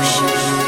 ocean.